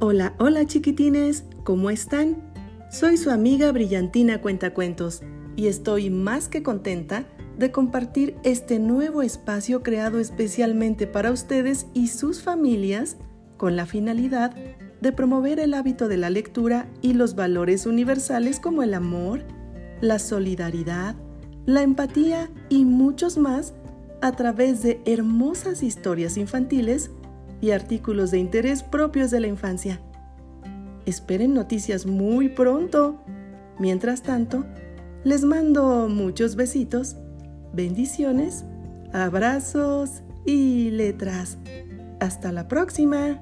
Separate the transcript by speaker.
Speaker 1: Hola, hola chiquitines, ¿cómo están? Soy su amiga Brillantina Cuentacuentos y estoy más que contenta de compartir este nuevo espacio creado especialmente para ustedes y sus familias con la finalidad de promover el hábito de la lectura y los valores universales como el amor, la solidaridad, la empatía y muchos más a través de hermosas historias infantiles y artículos de interés propios de la infancia. Esperen noticias muy pronto. Mientras tanto, les mando muchos besitos, bendiciones, abrazos y letras. Hasta la próxima.